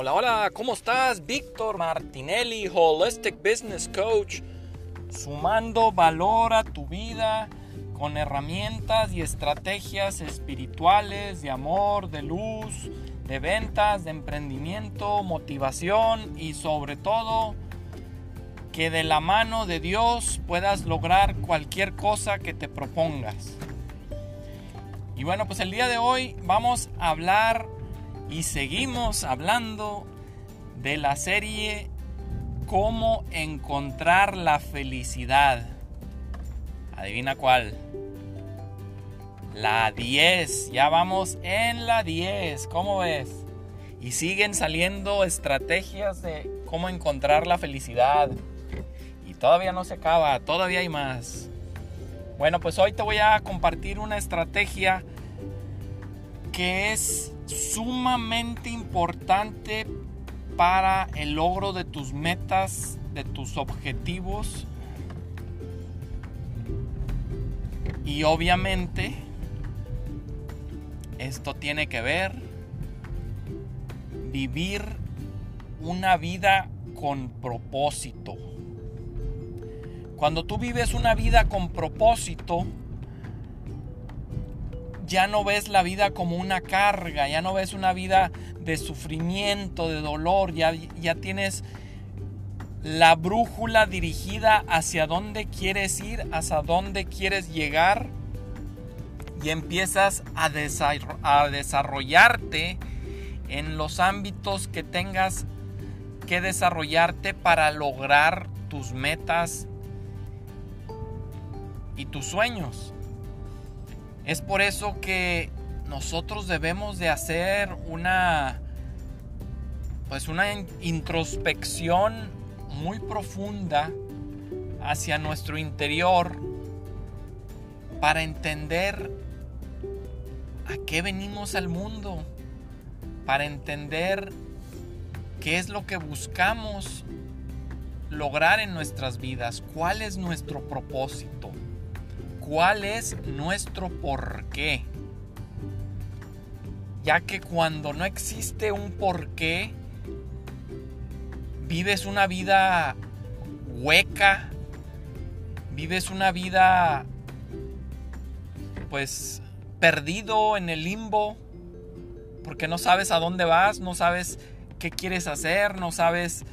Hola, hola, ¿cómo estás? Víctor Martinelli, Holistic Business Coach, sumando valor a tu vida con herramientas y estrategias espirituales, de amor, de luz, de ventas, de emprendimiento, motivación y sobre todo que de la mano de Dios puedas lograr cualquier cosa que te propongas. Y bueno, pues el día de hoy vamos a hablar y seguimos hablando de la serie Cómo encontrar la felicidad. Adivina cuál. La 10. Ya vamos en la 10. ¿Cómo ves? Y siguen saliendo estrategias de cómo encontrar la felicidad. Y todavía no se acaba, todavía hay más. Bueno, pues hoy te voy a compartir una estrategia que es sumamente importante para el logro de tus metas, de tus objetivos. Y obviamente esto tiene que ver vivir una vida con propósito. Cuando tú vives una vida con propósito, ya no ves la vida como una carga, ya no ves una vida de sufrimiento, de dolor, ya, ya tienes la brújula dirigida hacia dónde quieres ir, hacia dónde quieres llegar y empiezas a, a desarrollarte en los ámbitos que tengas que desarrollarte para lograr tus metas y tus sueños. Es por eso que nosotros debemos de hacer una pues una introspección muy profunda hacia nuestro interior para entender a qué venimos al mundo, para entender qué es lo que buscamos lograr en nuestras vidas, cuál es nuestro propósito cuál es nuestro porqué. Ya que cuando no existe un porqué, vives una vida hueca, vives una vida pues perdido en el limbo, porque no sabes a dónde vas, no sabes qué quieres hacer, no sabes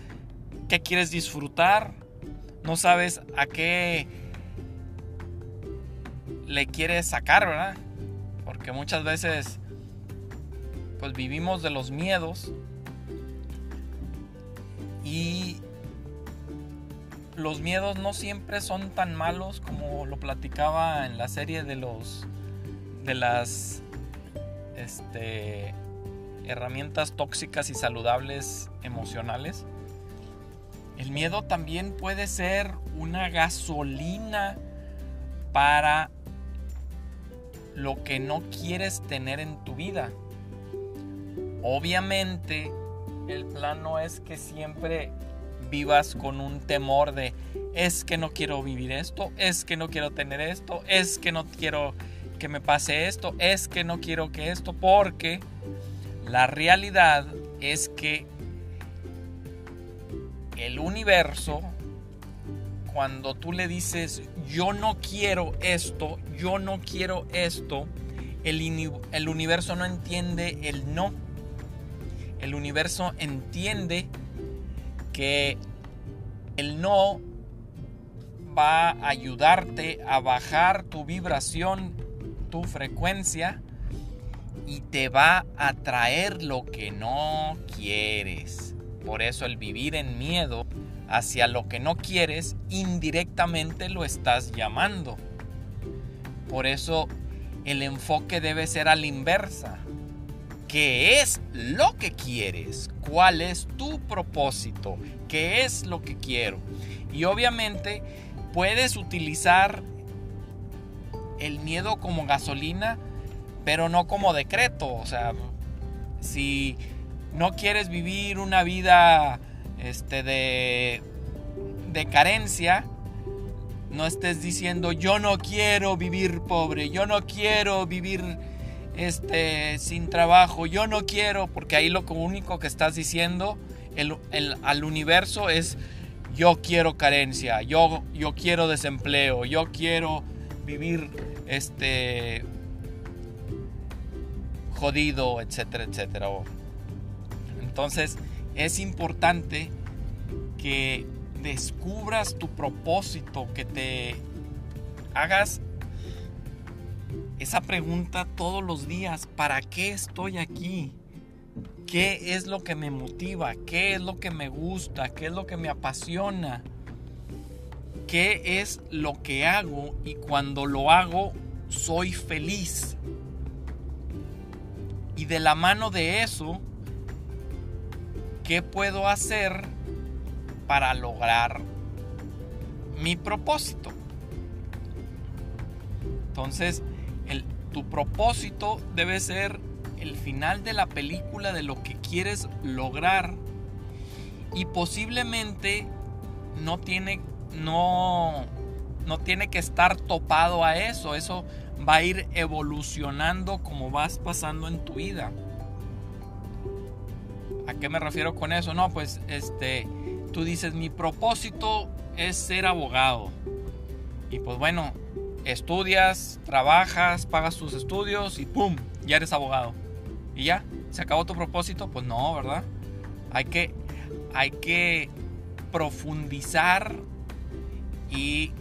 qué quieres disfrutar, no sabes a qué le quiere sacar, ¿verdad? Porque muchas veces pues vivimos de los miedos y los miedos no siempre son tan malos como lo platicaba en la serie de los de las este, herramientas tóxicas y saludables emocionales. El miedo también puede ser una gasolina para lo que no quieres tener en tu vida. Obviamente, el plan no es que siempre vivas con un temor de es que no quiero vivir esto, es que no quiero tener esto, es que no quiero que me pase esto, es que no quiero que esto, porque la realidad es que el universo, cuando tú le dices yo no quiero esto, yo no quiero esto, el, universo no entiende el no. El universo entiende que el no va a ayudarte a bajar tu vibración, tu frecuencia y te va a traer lo que no quieres. Por eso el vivir en miedo hacia lo que no quieres, indirectamente lo estás llamando. Por eso el enfoque debe ser a la inversa. ¿Qué es lo que quieres? ¿Cuál es tu propósito? ¿Qué es lo que quiero? Y obviamente puedes utilizar el miedo como gasolina, pero no como decreto. O sea, si no quieres vivir una vida este, de, de carencia, no estés diciendo yo no quiero vivir pobre, yo no quiero vivir este, sin trabajo, yo no quiero, porque ahí lo único que estás diciendo el, al universo es yo quiero carencia, yo, yo quiero desempleo, yo quiero vivir este jodido, etcétera, etcétera. Entonces es importante que descubras tu propósito, que te hagas esa pregunta todos los días, ¿para qué estoy aquí? ¿Qué es lo que me motiva? ¿Qué es lo que me gusta? ¿Qué es lo que me apasiona? ¿Qué es lo que hago? Y cuando lo hago, soy feliz. Y de la mano de eso, ¿qué puedo hacer para lograr mi propósito? Entonces, tu propósito debe ser el final de la película de lo que quieres lograr y posiblemente no tiene no no tiene que estar topado a eso, eso va a ir evolucionando como vas pasando en tu vida. ¿A qué me refiero con eso? No, pues este tú dices, "Mi propósito es ser abogado." Y pues bueno, estudias, trabajas, pagas tus estudios y pum, ya eres abogado y ya, se acabó tu propósito. Pues no, ¿verdad? Hay que, hay que profundizar y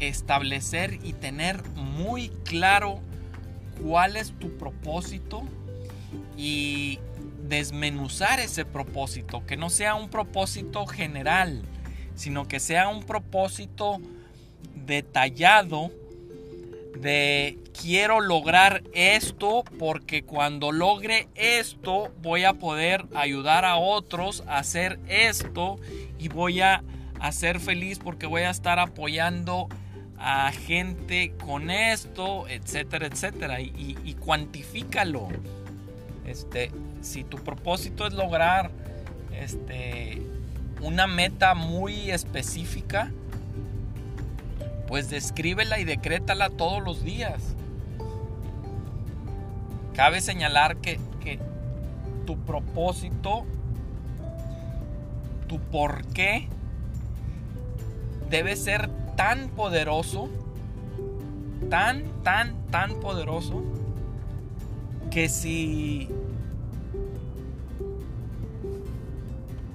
establecer y tener muy claro cuál es tu propósito y desmenuzar ese propósito, que no sea un propósito general, sino que sea un propósito detallado de quiero lograr esto porque cuando logre esto voy a poder ayudar a otros a hacer esto y voy a, ser feliz porque voy a estar apoyando a gente con esto, etcétera, etcétera. Y, y, cuantifícalo. Este, si tu propósito es lograr este, una meta muy específica, pues descríbela y decrétala todos los días. Cabe señalar que, tu propósito, tu por qué, debe ser tan poderoso, tan, tan, tan poderoso, que si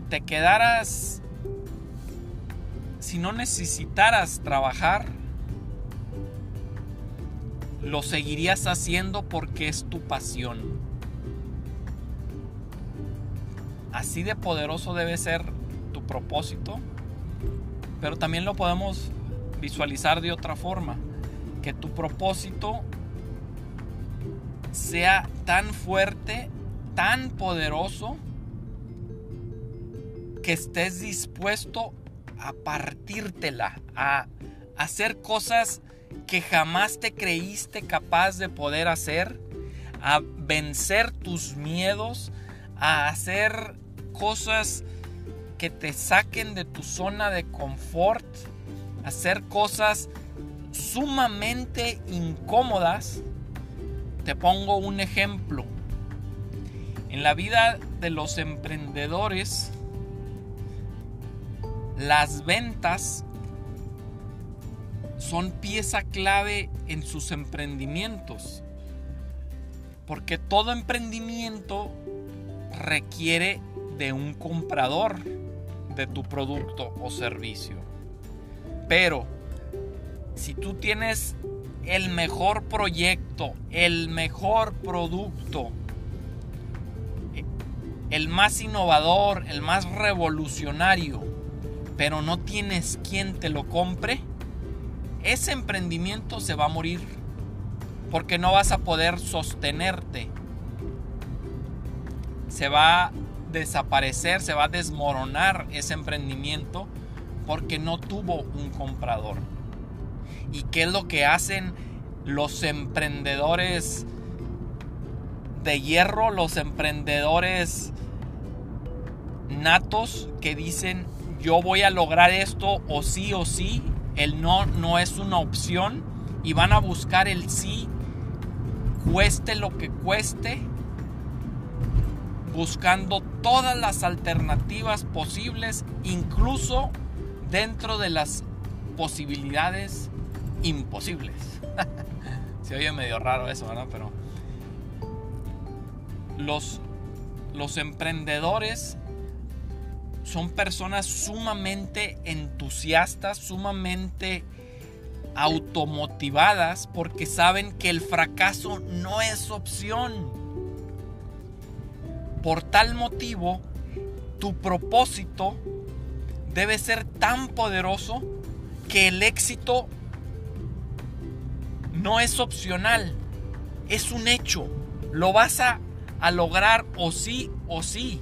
te quedaras si no necesitaras trabajar, lo seguirías haciendo porque es tu pasión. Así de poderoso debe ser tu propósito, pero también lo podemos visualizar de otra forma, que tu propósito sea tan fuerte, tan poderoso, que estés dispuesto a partírtela, a hacer cosas que jamás te creíste capaz de poder hacer, a vencer tus miedos, a hacer cosas que te saquen de tu zona de confort, hacer cosas sumamente incómodas. Te pongo un ejemplo. En la vida de los emprendedores, las ventas son pieza clave en sus emprendimientos. Porque todo emprendimiento requiere de un comprador de tu producto o servicio. Pero si tú tienes el mejor proyecto, el mejor producto, el más innovador, el más revolucionario, pero no tienes quien te lo compre, ese emprendimiento se va a morir porque no vas a poder sostenerte. Se va a desaparecer, se va a desmoronar ese emprendimiento porque no tuvo un comprador. ¿Y qué es lo que hacen los emprendedores de hierro, los emprendedores natos que dicen yo voy a lograr esto o sí o sí, el no no es una opción y van a buscar el sí cueste lo que cueste, buscando todas las alternativas posibles, incluso dentro de las posibilidades imposibles. Se oye medio raro eso, ¿verdad? Pero los, los emprendedores son personas sumamente entusiastas, sumamente automotivadas porque saben que el fracaso no es opción. Por tal motivo, tu propósito debe ser tan poderoso que el éxito no es opcional, es un hecho. Lo vas a, lograr o sí o sí.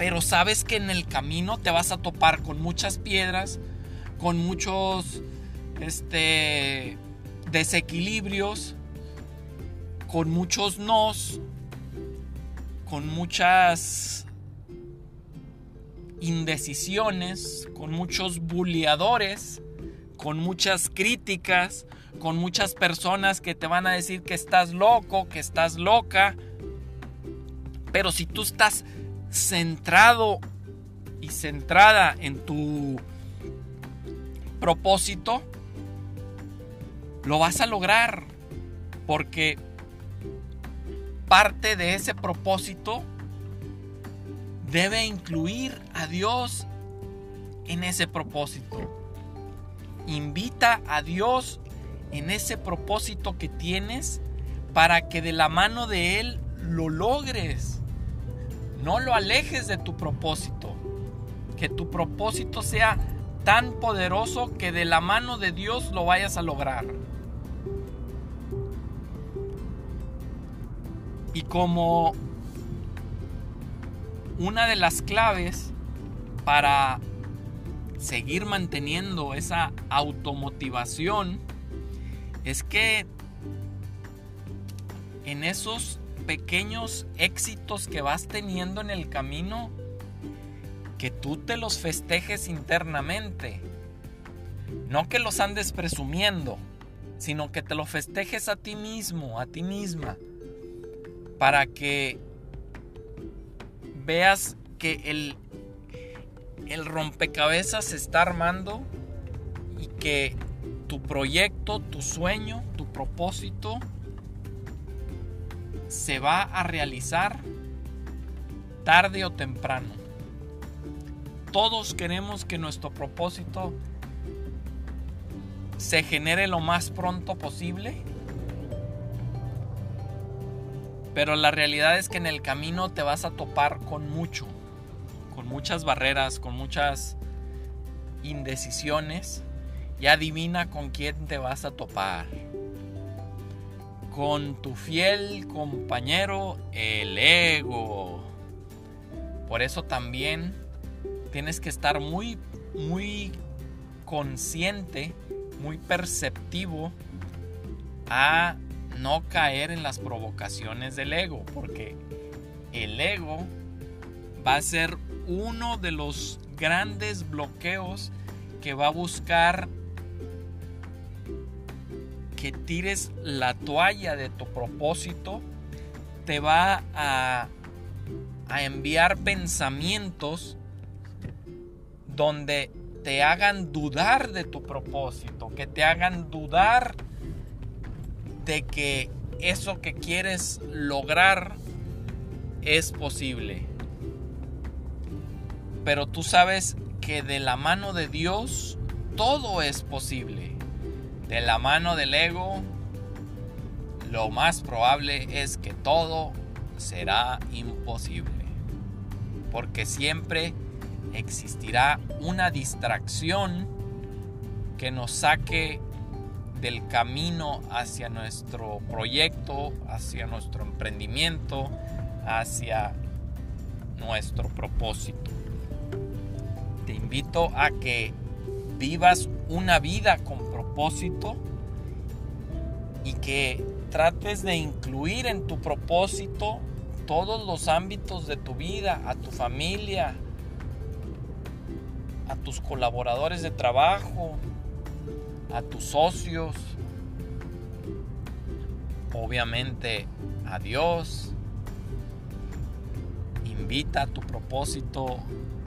Pero sabes que en el camino te vas a topar con muchas piedras, con muchos este, desequilibrios, con muchos nos, con muchas indecisiones, con muchos bulleadores, con muchas críticas, con muchas personas que te van a decir que estás loco, que estás loca. Pero si tú estás centrado y centrada en tu propósito, lo vas a lograr. Porque parte de ese propósito debe incluir a Dios en ese propósito. Invita a Dios en ese propósito que tienes para que de la mano de Él lo logres. No lo alejes de tu propósito. Que tu propósito sea tan poderoso que de la mano de Dios lo vayas a lograr. Y como una de las claves para seguir manteniendo esa automotivación es que en esos pequeños éxitos que vas teniendo en el camino, que tú te los festejes internamente. No que los andes presumiendo, sino que te los festejes a ti mismo, a ti misma para que veas que el, el rompecabezas se está armando y que tu proyecto, tu sueño, tu propósito se va a realizar tarde o temprano. Todos queremos que nuestro propósito se genere lo más pronto posible pero la realidad es que en el camino te vas a topar con mucho, con muchas barreras, con muchas indecisiones. Y adivina con quién te vas a topar. Con tu fiel compañero, el ego. Por eso también tienes que estar muy, muy consciente, muy perceptivo a no caer en las provocaciones del ego, porque el ego va a ser uno de los grandes bloqueos que va a buscar que tires la toalla de tu propósito, te va a, enviar pensamientos donde te hagan dudar de tu propósito, que te hagan dudar de que eso que quieres lograr es posible. Pero tú sabes que de la mano de Dios todo es posible. De la mano del ego, lo más probable es que todo será imposible. Porque siempre existirá una distracción que nos saque del camino hacia nuestro proyecto, hacia nuestro emprendimiento, hacia nuestro propósito. Te invito a que vivas una vida con propósito y que trates de incluir en tu propósito todos los ámbitos de tu vida, a tu familia, a tus colaboradores de trabajo, a tus socios, obviamente a Dios, invita a tu propósito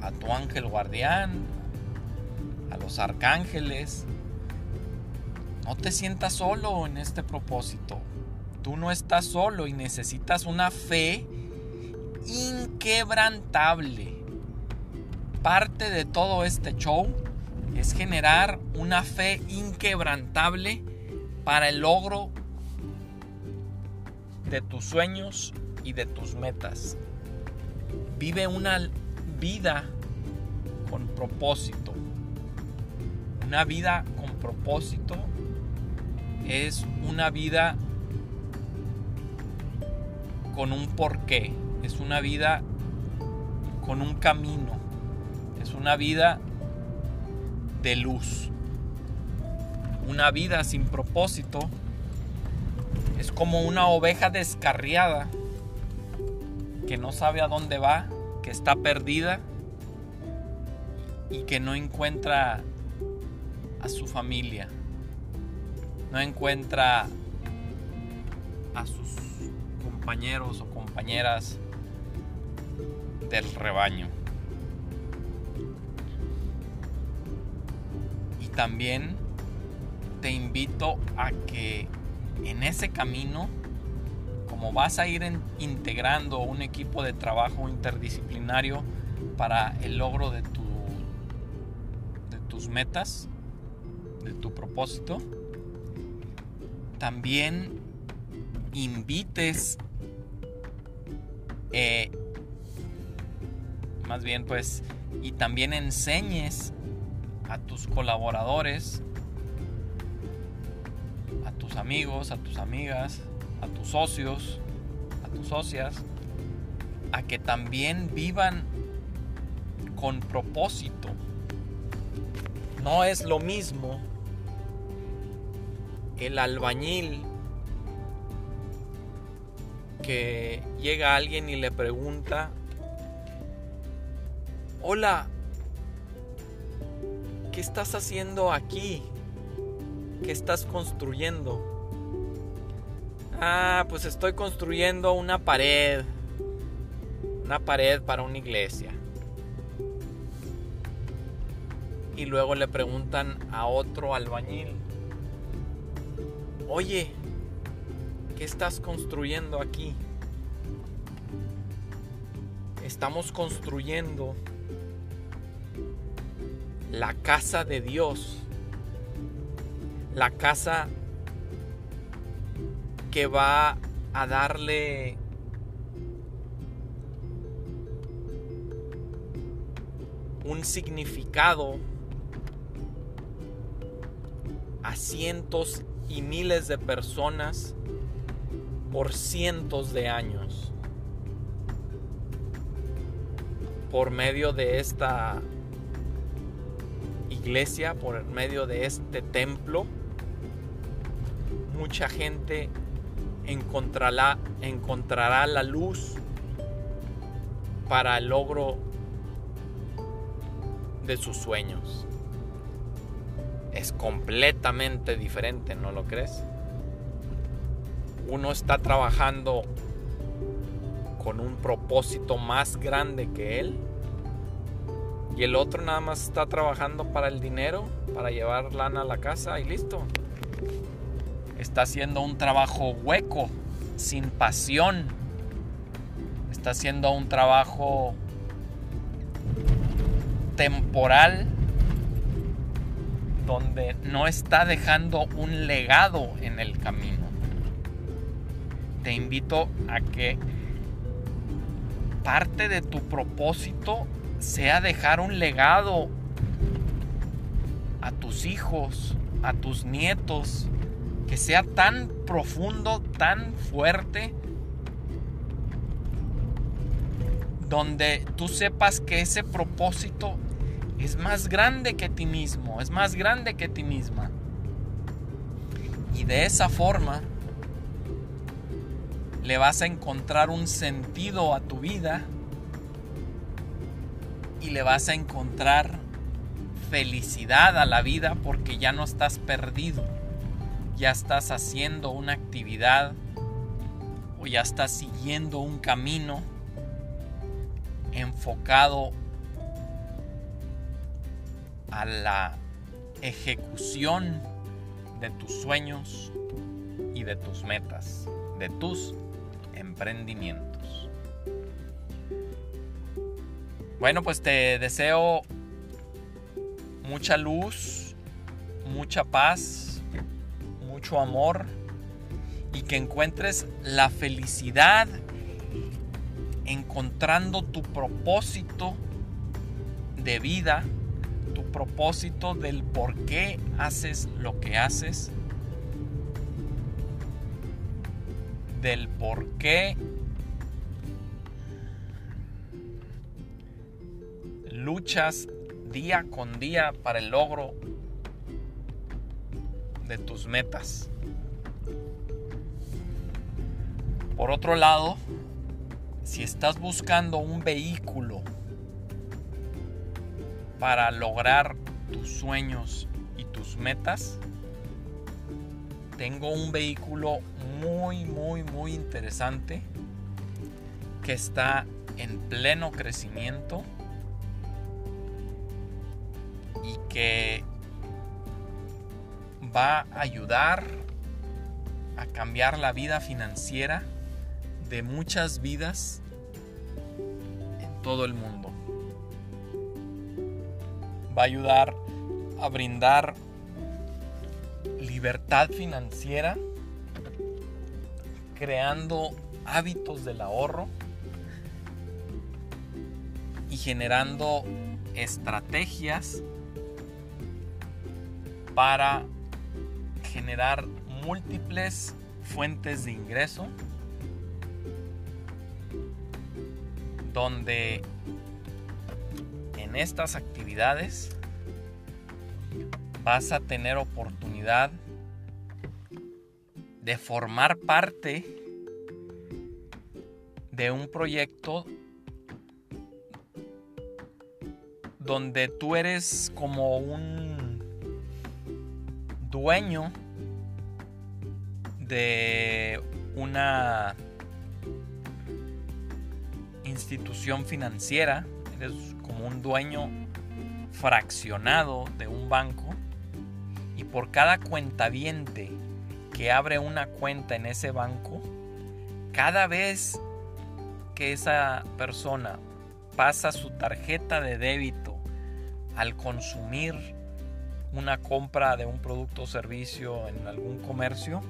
a tu ángel guardián, a los arcángeles. No te sientas solo en este propósito. Tú no estás solo y necesitas una fe inquebrantable. Parte de todo este show es generar una fe inquebrantable para el logro de tus sueños y de tus metas. Vive una vida con propósito. Una vida con propósito es una vida con un porqué, es una vida con un camino, es una vida de luz. Una vida sin propósito es como una oveja descarriada que no sabe a dónde va, que está perdida y que no encuentra a su familia, no encuentra a sus compañeros o compañeras del rebaño. Y también te invito a que en ese camino, como vas a ir integrando un equipo de trabajo interdisciplinario para el logro de, tu, de tus metas, de tu propósito, también invites, eh, más bien pues, y también enseñes a tus colaboradores tus amigos, a tus amigas, a tus socios, a tus socias, a que también vivan con propósito. No es lo mismo el albañil que llega alguien y le pregunta, hola, ¿qué estás haciendo aquí? ¿Qué estás construyendo? Ah, pues estoy construyendo una pared. Una pared para una iglesia. Y luego le preguntan a otro albañil. Oye, ¿qué estás construyendo aquí? Estamos construyendo la casa de Dios la casa que va a darle un significado a cientos y miles de personas por cientos de años. Por medio de esta iglesia, por medio de este templo, mucha gente encontrará, encontrará la luz para el logro de sus sueños. Es completamente diferente, ¿no lo crees? Uno está trabajando con un propósito más grande que él y el otro nada más está trabajando para el dinero, para llevar lana a la casa y listo está haciendo un trabajo hueco, sin pasión. Está haciendo un trabajo temporal donde no está dejando un legado en el camino. Te invito a que parte de tu propósito sea dejar un legado a tus hijos, a tus nietos, que sea tan profundo, tan fuerte, donde tú sepas que ese propósito es más grande que ti mismo, es más grande que ti misma. Y de esa forma le vas a encontrar un sentido a tu vida y le vas a encontrar felicidad a la vida porque ya no estás perdido ya estás haciendo una actividad o ya estás siguiendo un camino enfocado a la ejecución de tus sueños y de tus metas, de tus emprendimientos. Bueno, pues te deseo mucha luz, mucha paz, mucho amor y que encuentres la felicidad encontrando tu propósito de vida, tu propósito del por qué haces lo que haces, del por qué luchas día con día para el logro de tus metas. Por otro lado, si estás buscando un vehículo para lograr tus sueños y tus metas, tengo un vehículo muy, muy, muy interesante que está en pleno crecimiento y que va a ayudar a cambiar la vida financiera de muchas vidas en todo el mundo. Va a ayudar a brindar libertad financiera, creando hábitos del ahorro y generando estrategias para generar múltiples fuentes de ingreso donde en estas actividades vas a tener oportunidad de formar parte de un proyecto donde tú eres como un dueño de una institución financiera, como un dueño fraccionado de un banco y por cada cuentaviente que abre una cuenta en ese banco, cada vez que esa persona pasa su tarjeta de débito al consumir una compra de un producto o servicio en algún comercio,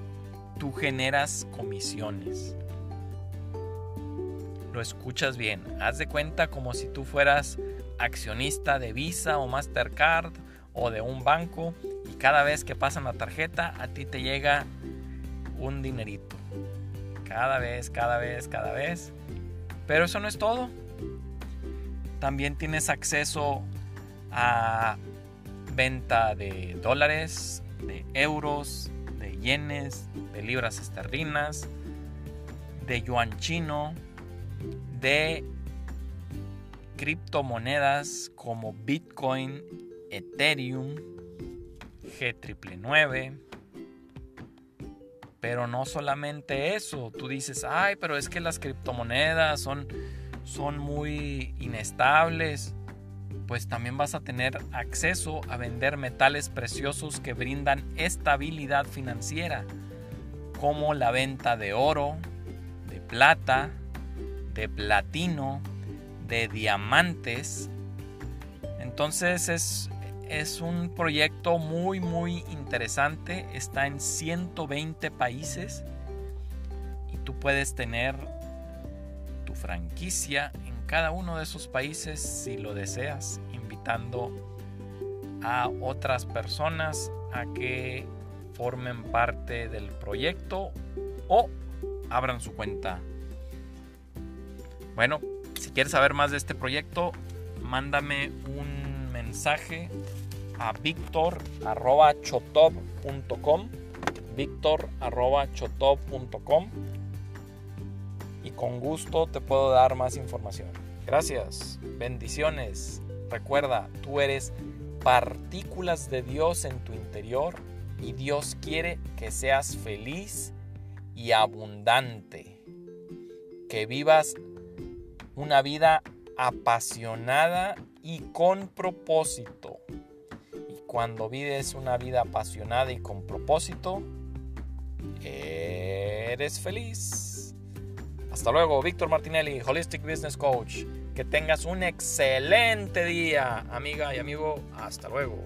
tú generas comisiones lo escuchas bien. Haz de cuenta como si tú fueras accionista de Visa o Mastercard o de un banco y cada vez que pasan la tarjeta a ti te llega un dinerito. Cada vez, cada vez, cada vez. Pero eso no es todo. También tienes acceso a venta de dólares, de euros, de yenes, de libras esterlinas, de yuan chino, de criptomonedas como Bitcoin, Ethereum, G999. Pero no solamente eso, tú dices, ay, pero es que las criptomonedas son, son muy inestables. Pues también vas a tener acceso a vender metales preciosos que brindan estabilidad financiera, como la venta de oro, de plata, de platino, de diamantes. Entonces es, es un proyecto muy muy interesante. Está en 120 países y tú puedes tener tu franquicia en cada uno de esos países si lo deseas, invitando a otras personas a que formen parte del proyecto o abran su cuenta bueno, si quieres saber más de este proyecto, mándame un mensaje a victor.chotov.com victor.chotov.com y con gusto te puedo dar más información. Gracias, bendiciones. Recuerda, tú eres partículas de Dios en tu interior Y Dios quiere que seas feliz y abundante. Que vivas una vida apasionada y con propósito. Y cuando vives una vida apasionada y con propósito, eres feliz. Hasta luego, Víctor Martinelli, Holistic Business Coach. Que tengas un excelente día, amiga y amigo. Hasta luego.